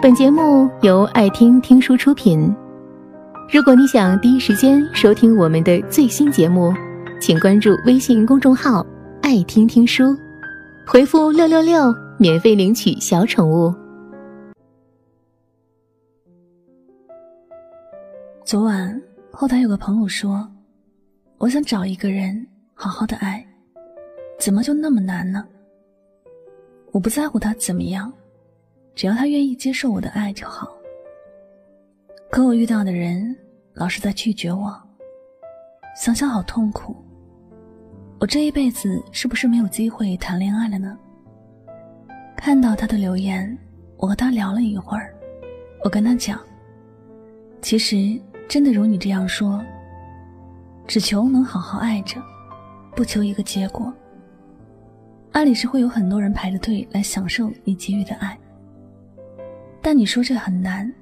本节目由爱听听书出品。如果你想第一时间收听我们的最新节目，请关注微信公众号“爱听听书”，回复“六六六”免费领取小宠物。昨晚后台有个朋友说：“我想找一个人好好的爱，怎么就那么难呢？”我不在乎他怎么样。只要他愿意接受我的爱就好。可我遇到的人老是在拒绝我，想想好痛苦。我这一辈子是不是没有机会谈恋爱了呢？看到他的留言，我和他聊了一会儿。我跟他讲，其实真的如你这样说，只求能好好爱着，不求一个结果。爱里是会有很多人排着队来享受你给予的爱。但你说这很难，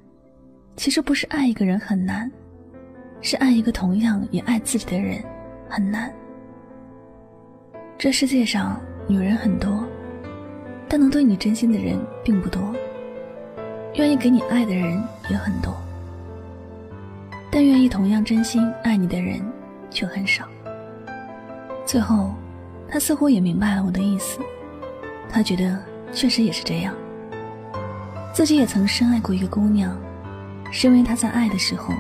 其实不是爱一个人很难，是爱一个同样也爱自己的人很难。这世界上女人很多，但能对你真心的人并不多；愿意给你爱的人也很多，但愿意同样真心爱你的人却很少。最后，他似乎也明白了我的意思，他觉得确实也是这样。自己也曾深爱过一个姑娘，是因为她在爱的时候，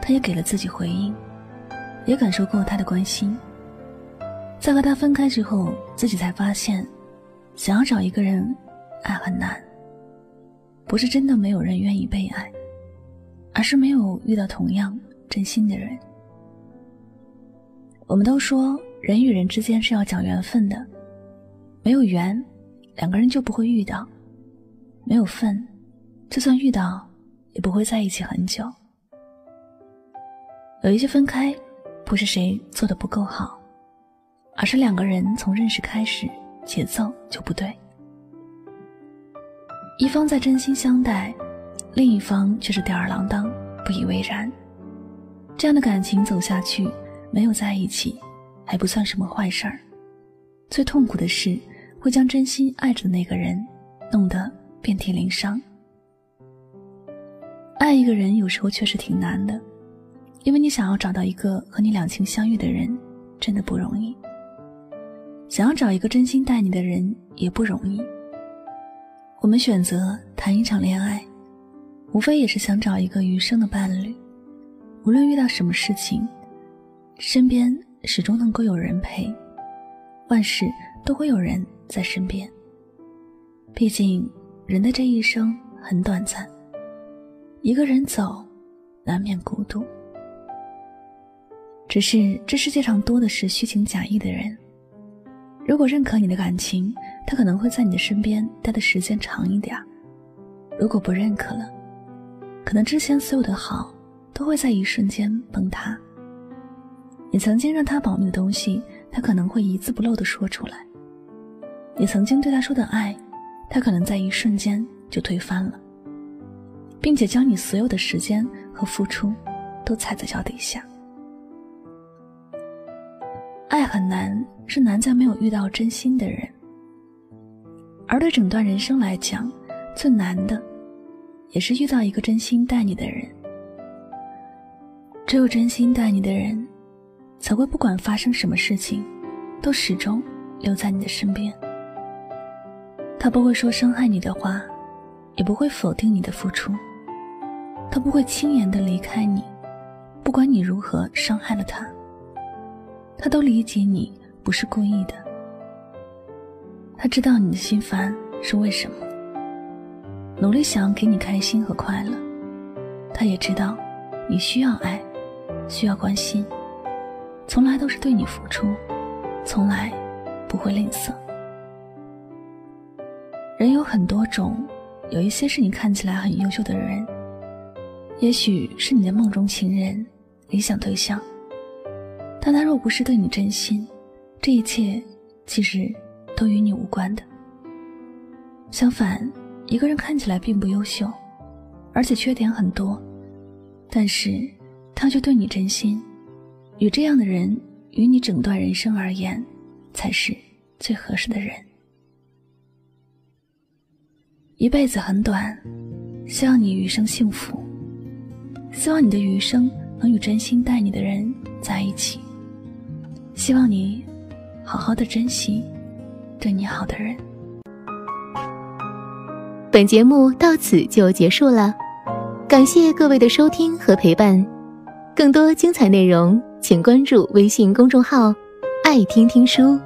他也给了自己回应，也感受过她的关心。在和她分开之后，自己才发现，想要找一个人爱很难。不是真的没有人愿意被爱，而是没有遇到同样真心的人。我们都说人与人之间是要讲缘分的，没有缘，两个人就不会遇到。没有份，就算遇到，也不会在一起很久。有一些分开，不是谁做的不够好，而是两个人从认识开始，节奏就不对。一方在真心相待，另一方却是吊儿郎当，不以为然。这样的感情走下去，没有在一起，还不算什么坏事儿。最痛苦的是，会将真心爱着的那个人，弄得。遍体鳞伤。爱一个人有时候确实挺难的，因为你想要找到一个和你两情相悦的人，真的不容易。想要找一个真心待你的人也不容易。我们选择谈一场恋爱，无非也是想找一个余生的伴侣。无论遇到什么事情，身边始终能够有人陪，万事都会有人在身边。毕竟。人的这一生很短暂，一个人走，难免孤独。只是这世界上多的是虚情假意的人。如果认可你的感情，他可能会在你的身边待的时间长一点；如果不认可了，可能之前所有的好都会在一瞬间崩塌。你曾经让他保密的东西，他可能会一字不漏的说出来。你曾经对他说的爱。他可能在一瞬间就推翻了，并且将你所有的时间和付出都踩在脚底下。爱很难，是难在没有遇到真心的人。而对整段人生来讲，最难的，也是遇到一个真心待你的人。只有真心待你的人，才会不管发生什么事情，都始终留在你的身边。他不会说伤害你的话，也不会否定你的付出。他不会轻言的离开你，不管你如何伤害了他，他都理解你不是故意的。他知道你的心烦是为什么，努力想要给你开心和快乐。他也知道你需要爱，需要关心，从来都是对你付出，从来不会吝啬。人有很多种，有一些是你看起来很优秀的人，也许是你的梦中情人、理想对象，但他若不是对你真心，这一切其实都与你无关的。相反，一个人看起来并不优秀，而且缺点很多，但是他却对你真心，与这样的人，与你整段人生而言，才是最合适的人。一辈子很短，希望你余生幸福，希望你的余生能与真心待你的人在一起，希望你好好的珍惜对你好的人。本节目到此就结束了，感谢各位的收听和陪伴。更多精彩内容，请关注微信公众号“爱听听书”，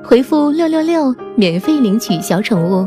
回复“六六六”免费领取小宠物。